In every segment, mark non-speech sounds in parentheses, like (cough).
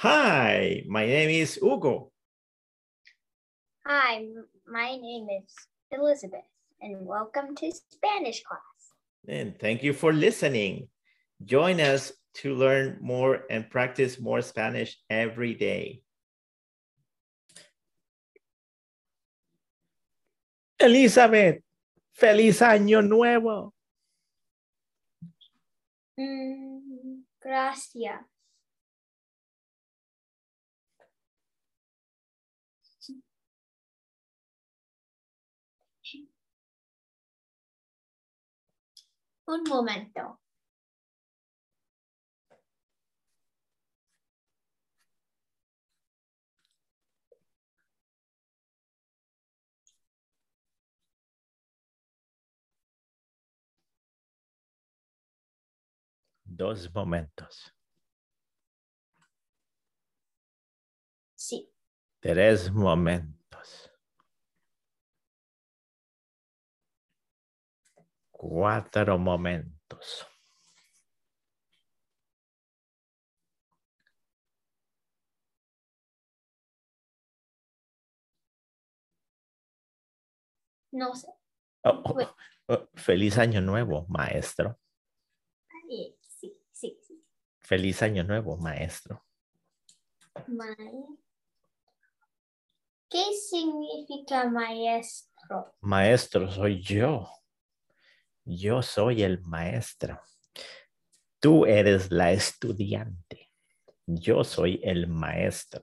Hi, my name is Hugo. Hi, my name is Elizabeth, and welcome to Spanish class. And thank you for listening. Join us to learn more and practice more Spanish every day. Elizabeth, feliz año nuevo. Mm, gracias. Un momento. Dos momentos. Sí. Tres momentos. Cuatro momentos. No sé. Oh, oh, oh, Feliz año nuevo, maestro. Sí, sí, sí. Feliz año nuevo, maestro. Ma- ¿Qué significa maestro? Maestro soy yo. Yo soy el maestro. Tú eres la estudiante. Yo soy el maestro.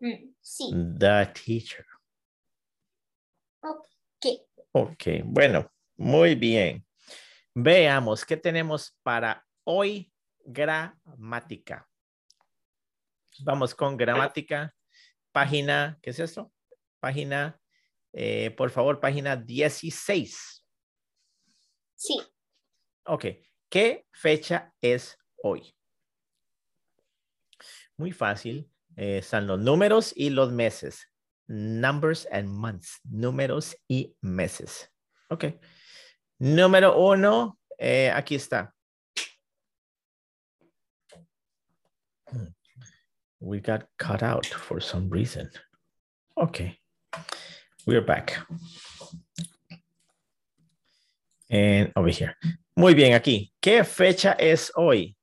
Mm, sí. The teacher. ¿Qué? Ok, bueno, muy bien. Veamos qué tenemos para hoy. Gramática. Vamos con gramática. Página, ¿qué es esto? Página, eh, por favor, página 16. Sí. Ok, ¿qué fecha es hoy? Muy fácil. eh, están los números y los meses. Numbers and months. Números y meses. Ok. Número uno, eh, aquí está. Hmm. We got cut out for some reason. Okay. We're back. And over here. Muy bien, aquí. ¿Qué fecha es hoy?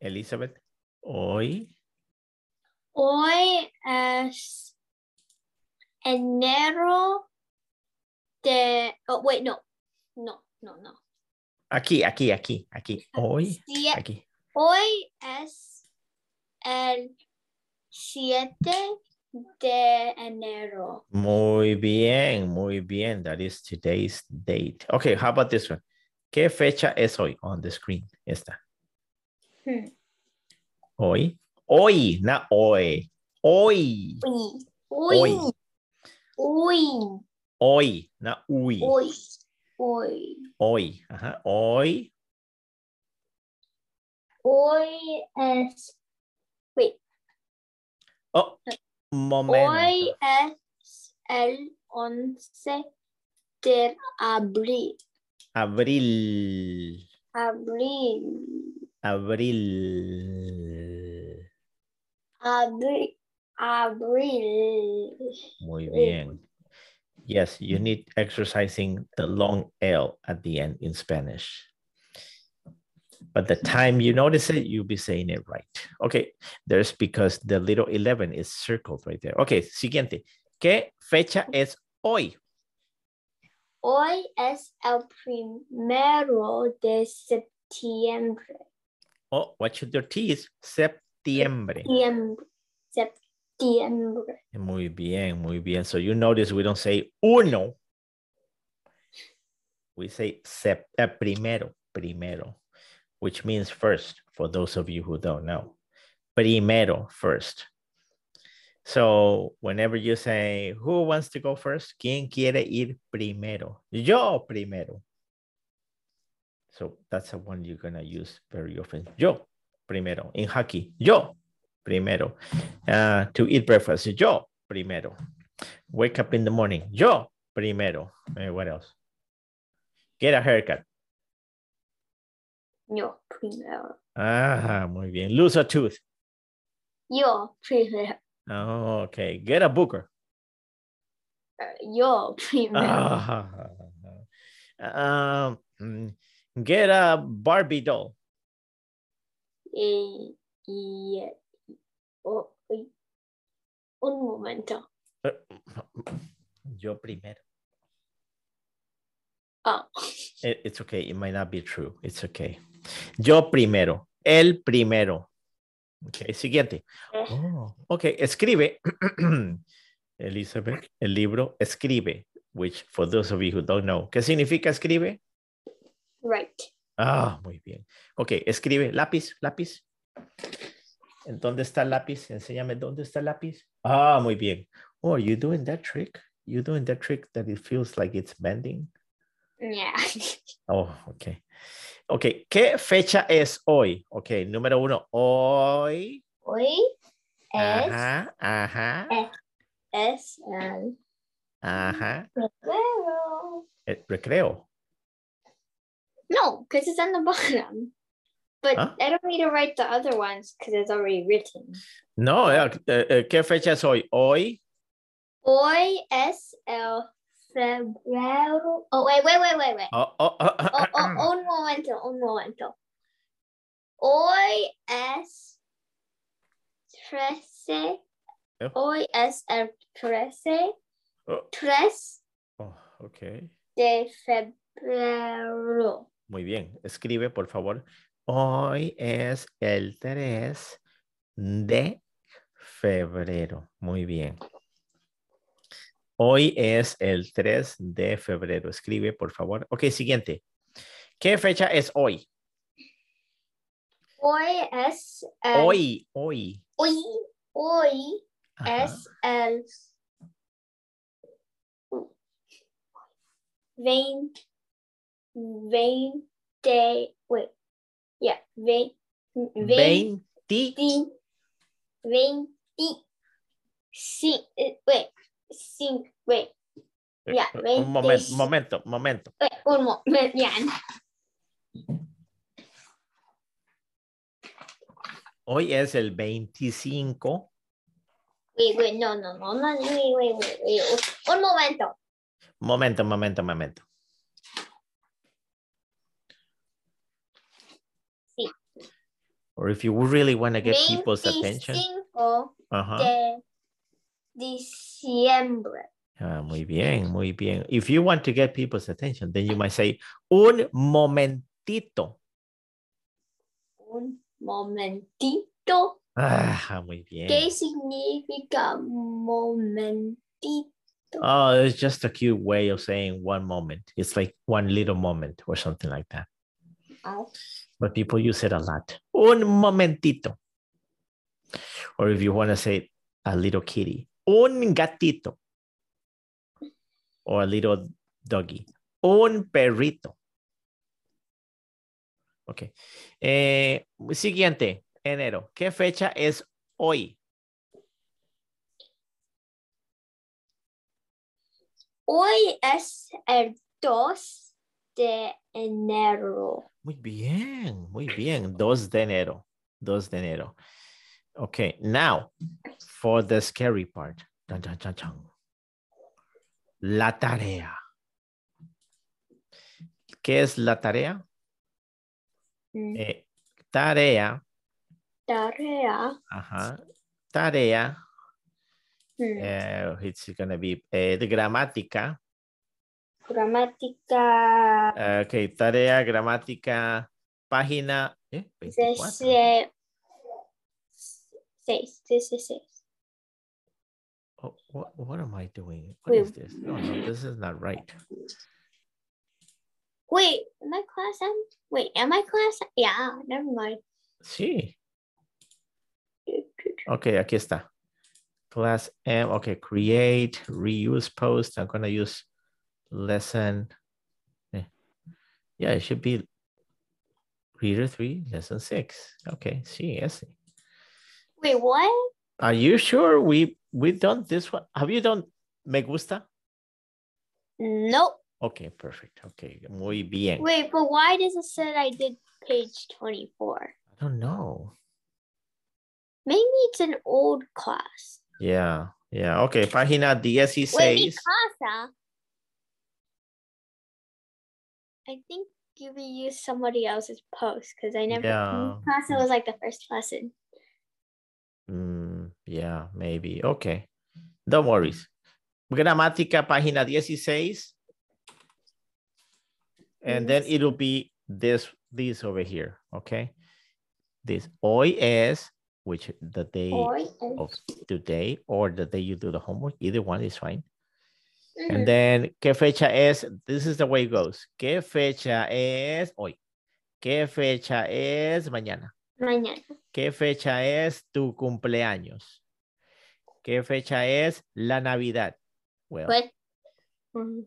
Elizabeth, hoy. Hoy es enero de... Oh, wait, no. No, no, no. Aquí, aquí, aquí, aquí. Hoy, Sie- aquí. Hoy es el 7 de enero. Muy bien, muy bien. That is today's date. Okay, how about this one? ¿Qué fecha es hoy on the screen? Esta. Hmm. Hoy. Hoy, not hoy. Hoy. Hoy. uy, uy, Hoy, not uy. uy, uy. Hoy. Ajá. Hoy. Hoy es... Wait, Oh, momento. hoy es el 11 de abril. Abril. Abril. Abril. Abril. Abril. Muy bien. Yes, you need exercising the long L at the end in Spanish. But the time you notice it, you'll be saying it right. Okay, there's because the little 11 is circled right there. Okay, siguiente. ¿Qué fecha es hoy? Hoy es el primero de septiembre. Oh, what should your T is? Septiembre. Septiembre. Septiembre. Muy bien, muy bien. So you notice we don't say uno. We say sep uh, primero, primero, which means first for those of you who don't know. Primero, first. So whenever you say, who wants to go first? ¿Quién quiere ir primero? Yo primero. So that's the one you're going to use very often. Yo primero. In hockey, yo primero. Uh, to eat breakfast, yo primero. Wake up in the morning, yo primero. Eh, what else? Get a haircut. Yo primero. Ah, muy bien. Lose a tooth, Yo primero. Oh, okay. Get a booker. Yo primero. Ah, um, get a Barbie doll. Y, y, oh, uy. un momento. Yo primero. Oh, It- it's okay. It might not be true. It's okay. Yo primero. El primero. Ok, siguiente. Eh. Oh, ok, escribe. (clears throat) Elizabeth, el libro escribe, which for those of you who don't know, ¿qué significa escribe? right. Ah, muy bien. Ok, escribe, lápiz, lápiz. ¿En dónde está el lápiz? Enséñame dónde está el lápiz. Ah, muy bien. Oh, you doing that trick? You doing that trick that it feels like it's bending? Yeah. (laughs) Oh, ok. Ok, ¿qué fecha es hoy? Ok, número uno, hoy. Hoy es, Ajá, ajá, es el ajá. recreo. Eh, recreo. No, because it's on the bottom. But Huh? I don't need to write the other ones because it's already written. No, eh, ¿qué fecha es hoy? Hoy. Hoy es el febrero. Oh, wait, wait, wait, wait, wait. Oh, oh, oh, oh, Oh, oh, un momento, un momento. Hoy es 13. Oh. Hoy es el 13. oh, 3 oh, ok. de febrero. Muy bien. Escribe, por favor. Hoy es el 3 de febrero. Muy bien. Hoy es el 3 de febrero. Escribe, por favor. Ok, siguiente. ¿Qué fecha es hoy? Hoy es el. Hoy, hoy. Hoy, hoy Ajá. es el. 20. 20. Wait. Yeah. 20. 20. 20. 20. Sí, eh, wait. Sí, wait. Ya, Eh, Un momento, 20. momento, momento. un momento. Ya. Hoy es el 25. Wait, wait, no, no, no, no, wait, wait, wait. Un momento. Momento, momento, momento. Sí. Or if you really want to get people's attention. 25 Ajá. de diciembre. Ah, muy bien, muy bien. If you want to get people's attention, then you might say, un momentito. Un momentito. Ah, muy bien. ¿Qué significa momentito? Oh, it's just a cute way of saying one moment. It's like one little moment or something like that. Oh, But people use it a lot. Un momentito. Or if you want to say a little kitty, un gatito. Or a little doggy. Un perrito. Ok. Eh, siguiente, enero. ¿Qué fecha es hoy? Hoy es el 2 de enero. Muy bien, muy bien. 2 de enero. 2 de enero. Okay, now for the scary part. Dun, dun, dun la tarea. ¿Qué es la tarea? Mm. Eh, tarea. Tarea. Ajá. Tarea. Mm. Eh, it's gonna be eh, gramática. Gramática. Ok, tarea, gramática, página. 24. 6, 16. What, what am I doing? What Wait. is this? No, no, this is not right. Wait, am I class M? Wait, am I class? Yeah, never mind. Sí. (laughs) Ok, aquí está. Class M, okay, create, reuse post. I'm gonna use lesson. eh. Yeah, it should be reader three, lesson six. Okay, sí, ese. Wait, what? Are you sure we we done this one? Have you done me gusta? Nope. Okay, perfect. Okay, muy bien. Wait, but why does it say I did page 24? I don't know. Maybe it's an old class. Yeah, yeah. Okay, página Wait, mi 16. casa. I think you reused somebody else's post because I never. Yeah. Casa was like the first lesson. Mm, yeah, maybe. Okay. Don't worry. Gramática, página 16. And then it'll be this, this over here, okay? This hoy es, which the day Hoy of es- today or the day you do the homework, either one is fine. Mhm. And then, ¿qué fecha es? This is the way it goes. ¿Qué fecha es hoy? ¿Qué fecha es mañana? Mañana. ¿Qué fecha es tu cumpleaños? ¿Qué fecha es la Navidad? Well? Mhm.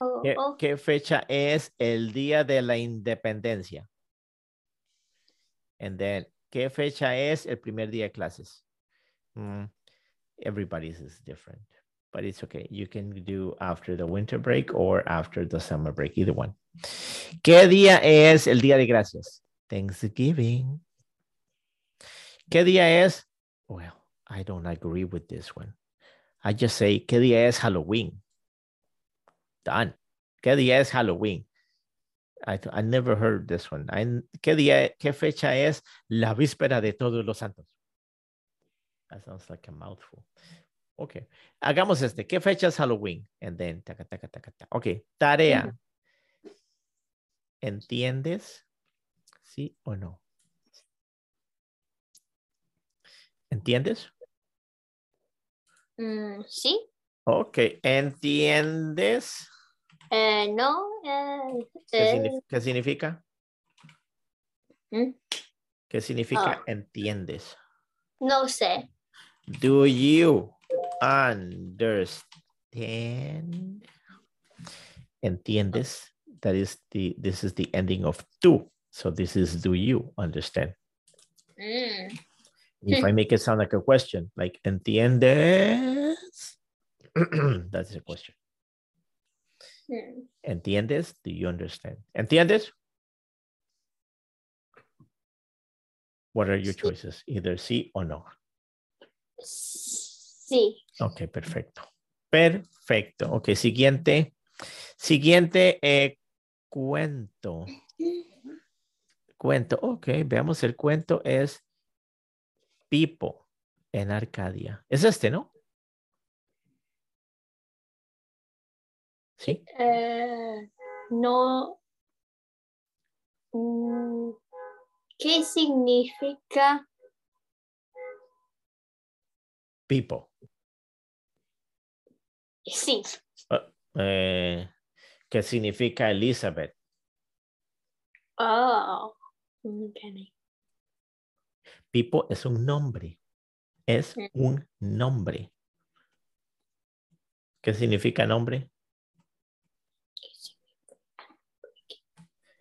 Oh, ¿qué, oh, qué fecha es el día de la independencia? And then, ¿qué fecha es el primer día de clases? Mm, everybody's is different, but it's okay. You can do after the winter break or after the summer break, either one. ¿Qué día es el día de gracias? Thanksgiving. ¿Qué día es? Well, I don't agree with this one. I just say, ¿qué día es Halloween? Done. ¿Qué día es Halloween? I, I never heard this one. I- ¿Qué día, qué fecha es la víspera de todos los santos? That sounds like a mouthful. Okay. Hagamos este. ¿Qué fecha es Halloween? And then, taca, taca, taca, taca. Ok. Tarea. ¿Entiendes? ¿Sí o no? ¿Entiendes? Mm, sí. Ok. ¿Entiendes? Eh, no. eh, ¿Qué, eh, signif- qué significa? ¿Mm? ¿Qué significa Ah. entiendes? no sé. Do you understand? ¿Entiendes? That is the, this is the ending of do. So this is do you understand? Mm, If I make it sound like a question, like ¿entiendes? (clears throat) That's a question. ¿Entiendes? Do you understand? ¿Entiendes? What are your choices? Either sí o no. Sí. Ok, perfecto. Perfecto. Ok, siguiente. Siguiente eh, cuento. Cuento. Ok, veamos el cuento. Es Pipo en Arcadia. Es este, ¿no? Sí. Eh, no. Mm, ¿Qué significa? Pipo. Sí. Eh, ¿Qué significa Elizabeth? Oh. Okay. Pipo es un nombre. Es un nombre. ¿Qué significa nombre?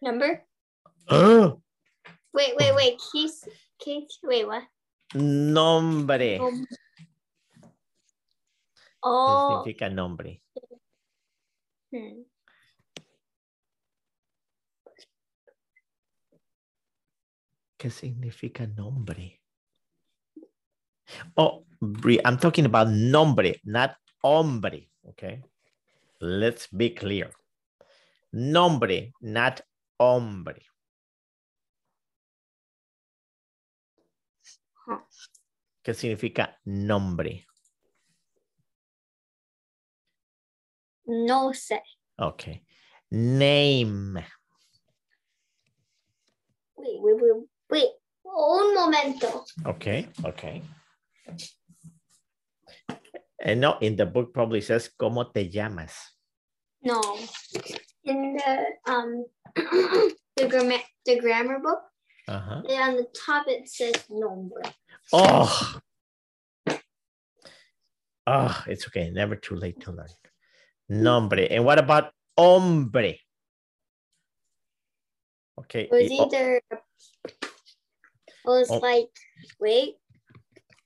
Number? ¡Ah! Wait, wait, wait. Keys, keys, wait, what? Nombre. ¿Qué oh. significa nombre? hmm. ¿Qué significa nombre? Oh, I'm talking about nombre, not hombre. Okay. Let's be clear. Nombre, not hombre. ¿Qué significa nombre? No sé. Okay. Name. Wait, wait, wait, wait. Un momento. Okay, okay. And no, in the book probably says, ¿Cómo te llamas? No. In the um (clears throat) the grammar the grammar book, Ajá. and on the top it says nombre. Oh. Oh, it's okay. Never too late to learn. Nombre. And what about hombre? Okay. It was either it was Oh. like wait.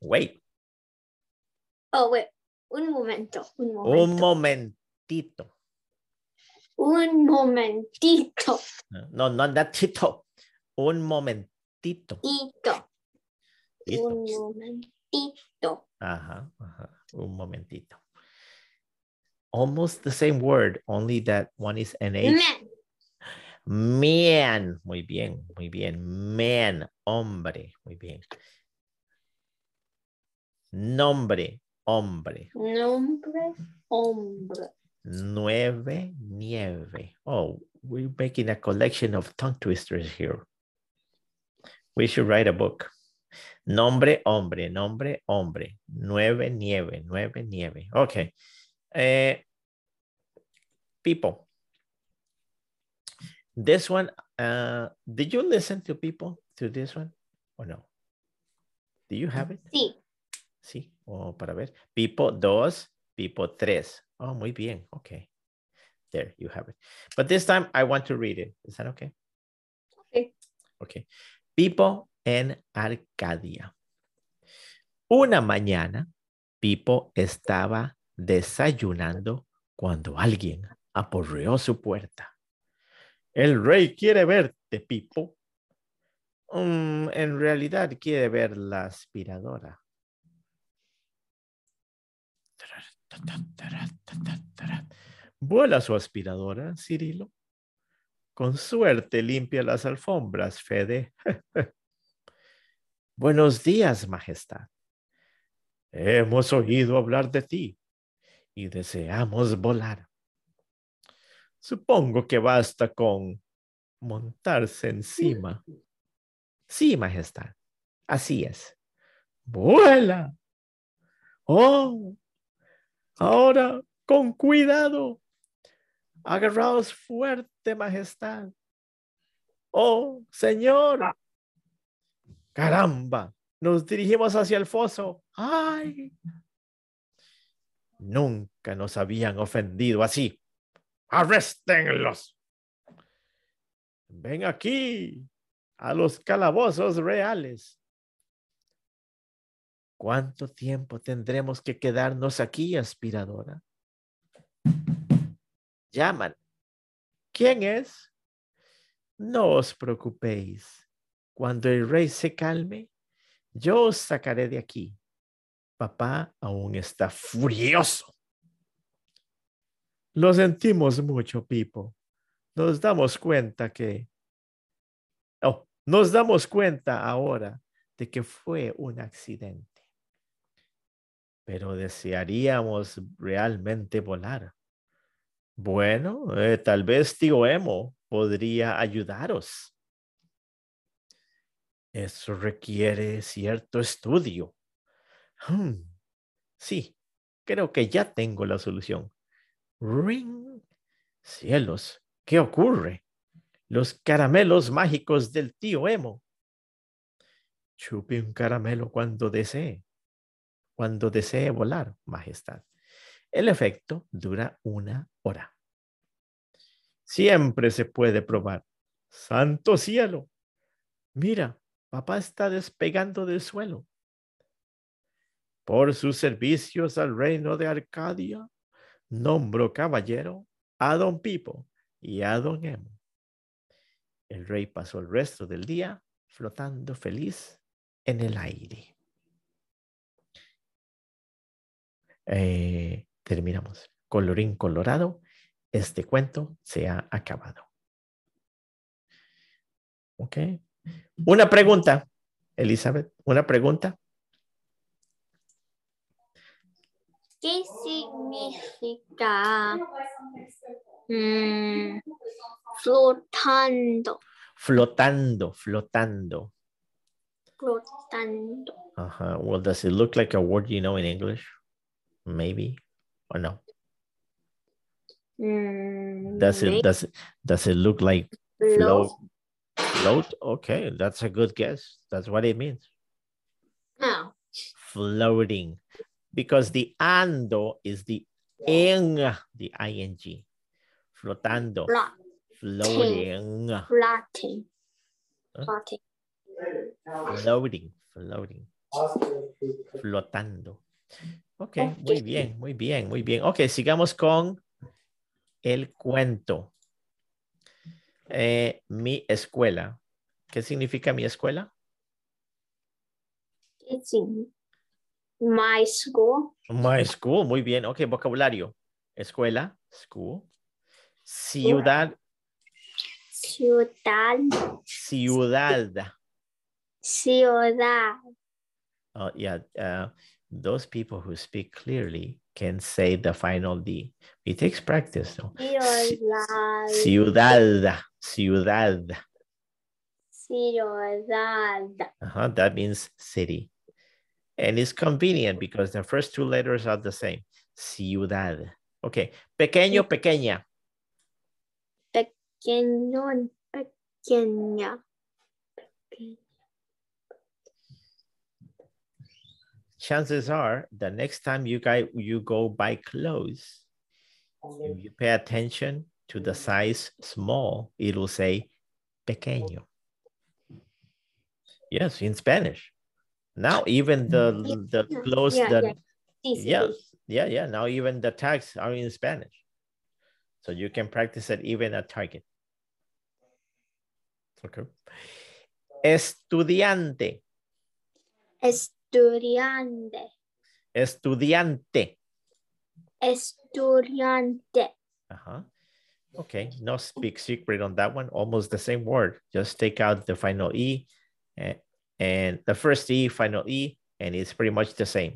wait, Oh wait. Un momento. Un un momento. momentito. Un momentito. No, no, not that tito. Un momentito. Tito. Listo. Un momentito. Ajá, ajá. Un momentito. Almost the same word, only that one is NH. Man. Man. Muy bien, muy bien. Man, hombre. Muy bien. Nombre, hombre. Nombre, hombre. Nueve, nieve. Oh, we're making a collection of tongue twisters here. We should write a book. Nombre, hombre, nombre, hombre. Nueve, nieve, nueve, nieve. Okay. Eh, people. This one, uh, did you listen to people to this one or no? Do you have it? Sí. Sí, o para ver. People dos, people tres. Oh, muy bien. Okay. There you have it. But this time I want to read it. Is that okay? Okay. Okay. Pipo en Arcadia. Una mañana, Pipo estaba desayunando cuando alguien aporreó su puerta. El rey quiere verte, Pipo. Mm, en realidad quiere ver la aspiradora. Vuela su aspiradora, Cirilo. Con suerte limpia las alfombras, Fede. (laughs) Buenos días, Majestad. Hemos oído hablar de ti y deseamos volar. Supongo que basta con montarse encima. Sí, Majestad. Así es. Vuela. Oh, ahora con cuidado. Agarraos fuerte, Majestad. Oh, Señor. Caramba, nos dirigimos hacia el foso. ¡Ay! Nunca nos habían ofendido así. ¡Arréstenlos! Ven aquí a los calabozos reales. ¿Cuánto tiempo tendremos que quedarnos aquí, aspiradora? Llaman. ¿Quién es? No os preocupéis. Cuando el rey se calme, yo os sacaré de aquí. Papá aún está furioso. Lo sentimos mucho, Pipo. Nos damos cuenta que... Oh, nos damos cuenta ahora de que fue un accidente. Pero desearíamos realmente volar. Bueno, eh, tal vez tío Emo podría ayudaros. Eso requiere cierto estudio. Hmm, Sí, creo que ya tengo la solución. Ring. Cielos, ¿qué ocurre? Los caramelos mágicos del tío Emo. Chupe un caramelo cuando desee. Cuando desee volar, Majestad. El efecto dura una hora. Siempre se puede probar. Santo cielo. Mira, papá está despegando del suelo. Por sus servicios al reino de Arcadia, nombro caballero a don Pipo y a don Emo. El rey pasó el resto del día flotando feliz en el aire. Eh, terminamos. Colorín colorado, este cuento se ha acabado. Ok. Una pregunta, Elizabeth, una pregunta. ¿Qué significa mm, flotando? Flotando, flotando. Flotando. Uh-huh. Well, does it look like a word you know in English? Maybe or no? Mm, Does it does it does it look like float? float. Float? Okay, that's a good guess. That's what it means. No. Floating. Because the ando is the ing, the ing. Flotando. Flot. Floating. Floating. Huh? Floating. Floating. Floating. Flotando. Ok, muy Ok. bien, muy bien, muy bien. Ok, sigamos con el cuento. Eh, mi escuela. ¿Qué significa mi escuela? In my school. My school, muy bien. Ok, vocabulario. Escuela, school. Ciudad, Ciudad. ciudad. Ciudad. Oh, yeah. Uh, those people who speak clearly can say the final D. It takes practice, though. Ciudad. Ciudad, ciudad. Ciudad. Uh-huh, that means city. And it's convenient because the first two letters are the same. Ciudad. Okay. Pequeño, pequeña. Pequeño. Pequeña. Chances are the next time you guys you go buy clothes, if you pay attention to the size small, it'll say pequeño. Yes, in Spanish. Now even the the clothes Yeah, that yeah. Yeah, yeah, yeah. Now even the tags are in Spanish. So you can practice it even at Target. Okay. Estudiante. Estudiante. Estudiante. Estudiante. Uh-huh. Okay, no big secret on that one. Almost the same word. Just take out the final E and, and the first E, final E, and it's pretty much the same.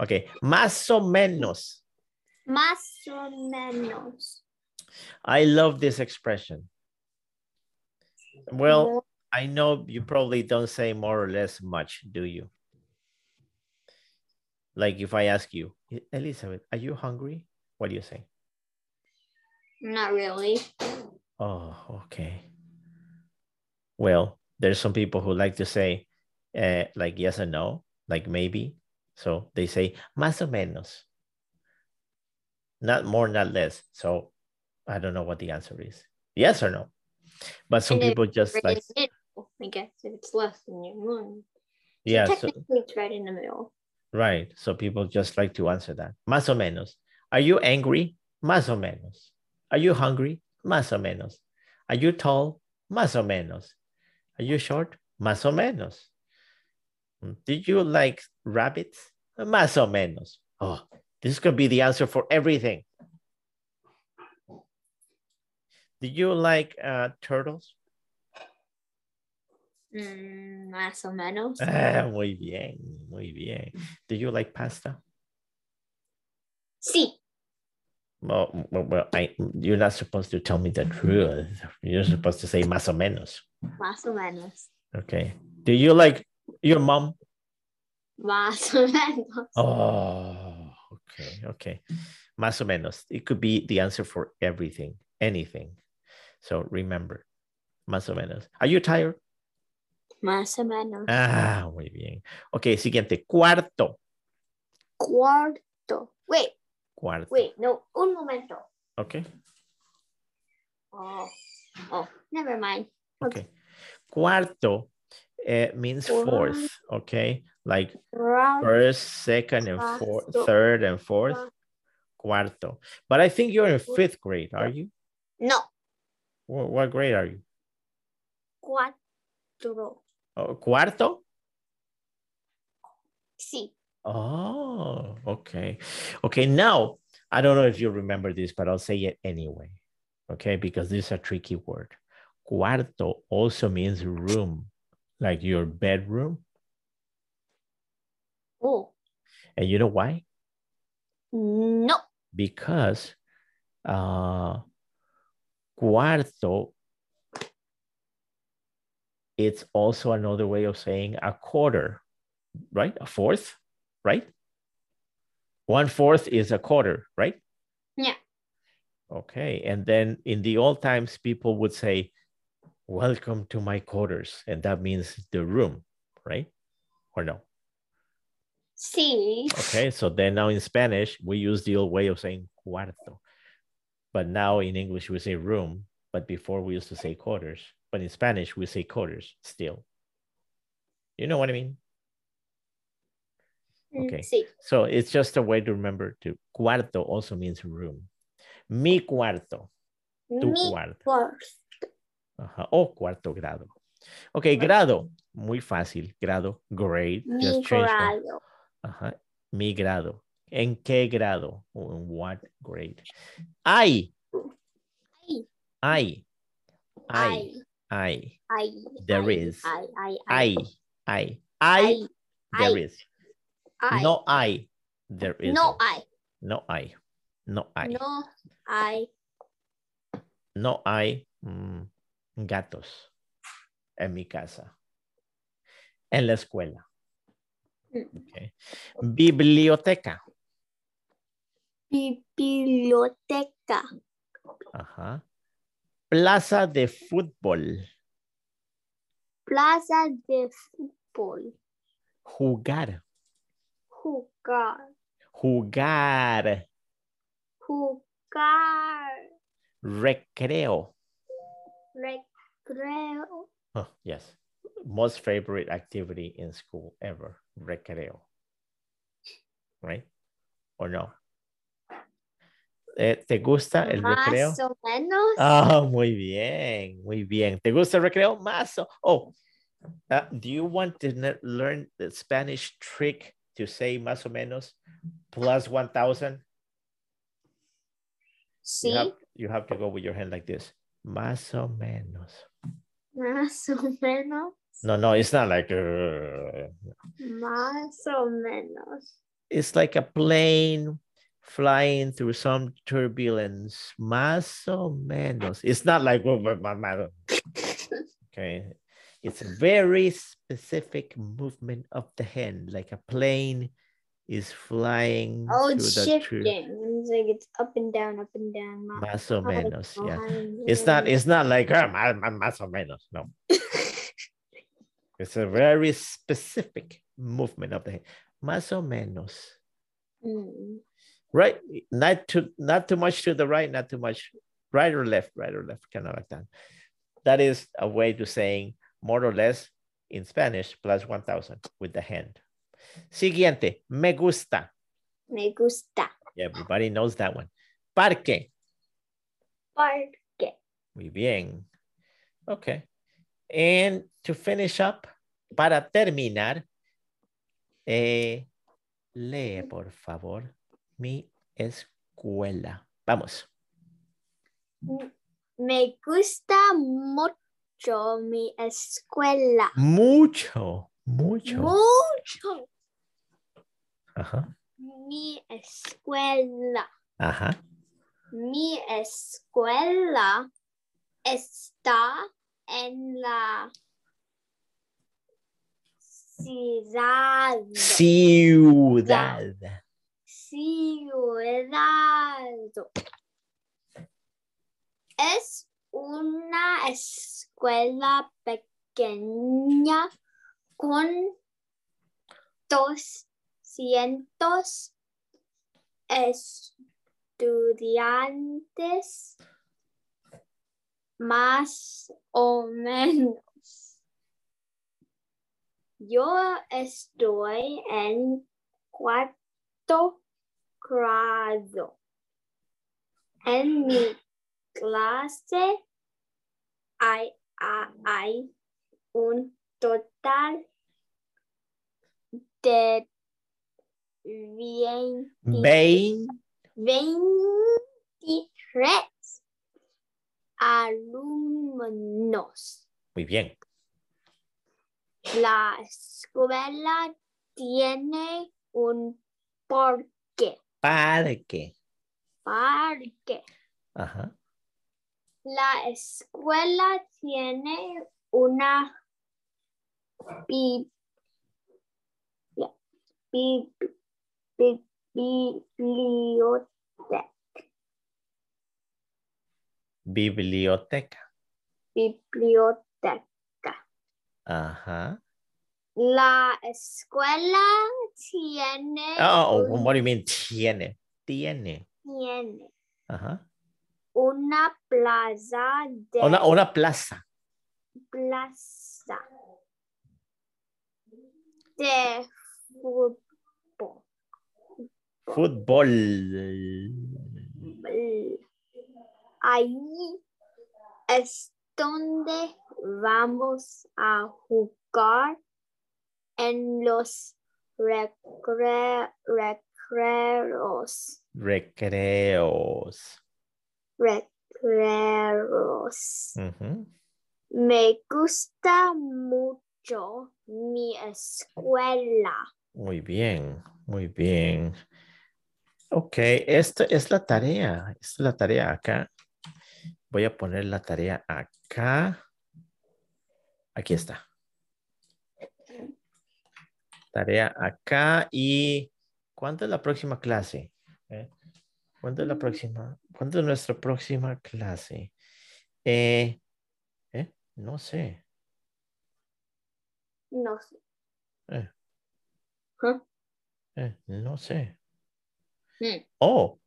Okay, más o menos. Más o menos. I love this expression. Well, I know you probably don't say more or less much, do you? Like if I ask you, "E- Elizabeth, are you hungry? What do you say? Not really. Oh, okay. Well, there's some people who like to say uh, like yes or no, like maybe. So they say más o menos. Not more, not less. So I don't know what the answer is. Yes or no? But some And people just Right like, in the middle, I guess if it's less than your one. yeah, so, Technically, it's right in the middle. right. So people just like to answer that. Más o menos. Are you angry? Más o menos. Are you hungry? Más o menos. Are you tall? Más o menos. Are you short? Más o menos. Did you like rabbits? Más o menos. Oh, this could be the answer for everything. Did you like uh, turtles? Mm, más o menos. Ah, (laughs) muy bien, muy bien. Do you like pasta? Sí. Well, well, I, you're not supposed to tell me the truth. You're supposed to say más o menos. Más o menos. Okay. Do you like your mom? Más o menos. Oh, okay, okay. Más o menos. It could be the answer for everything, anything. So remember, más o menos. Are you tired? Más o menos. Ah, muy bien. Okay, siguiente. Cuarto. Cuarto. Wait, Cuarto. wait, no, un momento. Okay, Oh, oh, never mind. okay. Cuarto eh, means fourth, okay? Like first, second, and fourth, third, and fourth. Cuarto. But I think you're in fifth grade, are you? No, Wha- What grade are you? cuatro. Oh, cuarto? Sí. Oh, okay. Okay, now, I don't know if you remember this, but I'll say it anyway. Okay, because this is a tricky word. Cuarto also means room, like your bedroom. Oh, And you know why? no. Because uh, cuarto, it's also another way of saying a quarter, right? A fourth, right? One fourth is a quarter, right? Yeah. Okay. And then in the old times, people would say, Welcome to my quarters. And that means the room, right? Or no? Sí. Okay. So then now in Spanish, we use the old way of saying cuarto. But now in English, we say room. But before we used to say quarters. But in Spanish, we say quarters still. You know what I mean? Mm, Okay. Sí. So it's just a way to remember to cuarto also means room. Mi cuarto, tu Mi cuarto. cuarto. Ajá, O cuarto grado. Ok, grado. Muy fácil. Grado, grade. Mi Just change one. grado. Ajá. Mi grado. ¿En qué grado? In what grade? Hay. Ay, Hay. ay, Hay. ay. There ay, is. Ay, ay, Hay. Hay. Hay. There ay, is. No hay. There is. No hay. No hay. No hay. No hay. No hay mm, gatos en mi casa. En la escuela. Mm. Okay. Biblioteca. Biblioteca. Ajá. Plaza de fútbol. Plaza de fútbol. Jugar. Jugar. Jugar. Jugar. Recreo. Recreo. Oh, yes. Most favorite activity in school ever. Recreo. Right? Or no? Eh, ¿Te gusta el recreo? Más o menos. Ah, muy bien, muy bien. ¿Te gusta el recreo? Más. o- Oh, uh, do you want to learn the Spanish trick to say más o menos plus 1000? sí. You have, you have to go with your hand like this. Más o menos. Más o menos. No, no, it's not like, uh, Más o menos. it's like a plane flying through some turbulence. Más o menos. It's not like, "Oh, ma- ma- ma-" okay. It's a very specific movement of the hand, like a plane is flying Oh, it's the shifting. It's like it's up and down, up and down. ma- Más o menos, yeah. It's not, it's not like "Ah, ma- ma- más o menos, no. (laughs) It's a very specific movement of the hand. Más o menos. Mm. Right, not too, not too much to the right, not too much right or left, right or left, kind of like that. That is a way to saying more or less in Spanish plus 1000 with the hand. Siguiente, me gusta. Me gusta. Everybody knows that one. Parque. Parque. Muy bien. Okay. And to finish up, para terminar, eh, lee por favor mi escuela. Vamos. Me gusta mucho mi escuela. Mucho, mucho. Mucho. Ajá, Mi escuela. ajá. Mi escuela está en la ciudad. Ciudad. Ciudad. Es una escuela pequeña con 200 estudiantes más o menos. Yo estoy en cuarto grado. En mi clase hay, ha- hay un total de 20 Vein. 23 alumnos. Muy bien. La escuela tiene un parque. Parque. Parque. Ajá. La escuela tiene una biblioteca. Biblioteca. Biblioteca. Ajá. La escuela tiene, Oh, oh, un- what do you mean tiene? Tiene. tiene Ajá. Una plaza de Una, una plaza. plaza de fútbol. Fútbol. Ahí es donde vamos a jugar en los recre recreos. Recreos. Ujú. Me gusta mucho mi escuela. Muy bien, muy bien. Ok, esta es la tarea. Esta es la tarea acá. Voy a poner la tarea acá. Aquí está. Tarea acá y ¿cuándo es la próxima clase? ¿Cuándo es la próxima? ¿Cuándo es nuestra próxima clase? Eh, eh, no sé. No sé. Eh, Huh? eh, no sé. Hmm. Oh,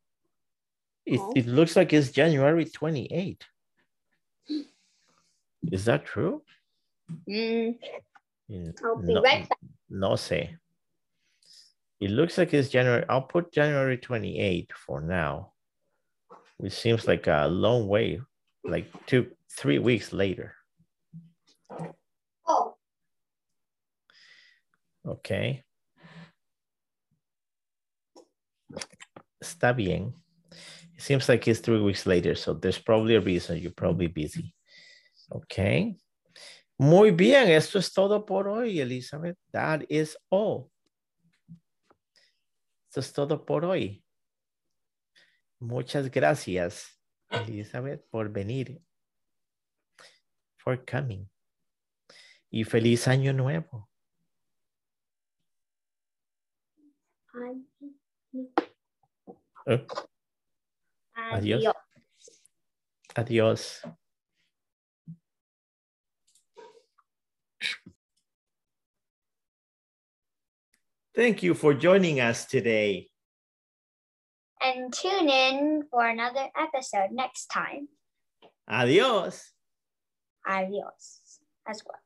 it, Oh. it looks like it's January 28. Is that true? Mm, Mm. No sé. It looks like it's January. I'll put January 28 for now. Which seems like a long way, like two, three weeks later. Oh, Okay. Está bien. It seems like it's three weeks later, so there's probably a reason you're probably busy. Okay. Muy bien, esto es todo por hoy, Elizabeth. That is all. Esto es todo por hoy. Muchas gracias, Elizabeth, por venir. For coming. Y feliz año nuevo. Eh, Adiós. Adiós. Adiós. Thank you for joining us today. and tune in for another episode next time. Adiós. Adios as well.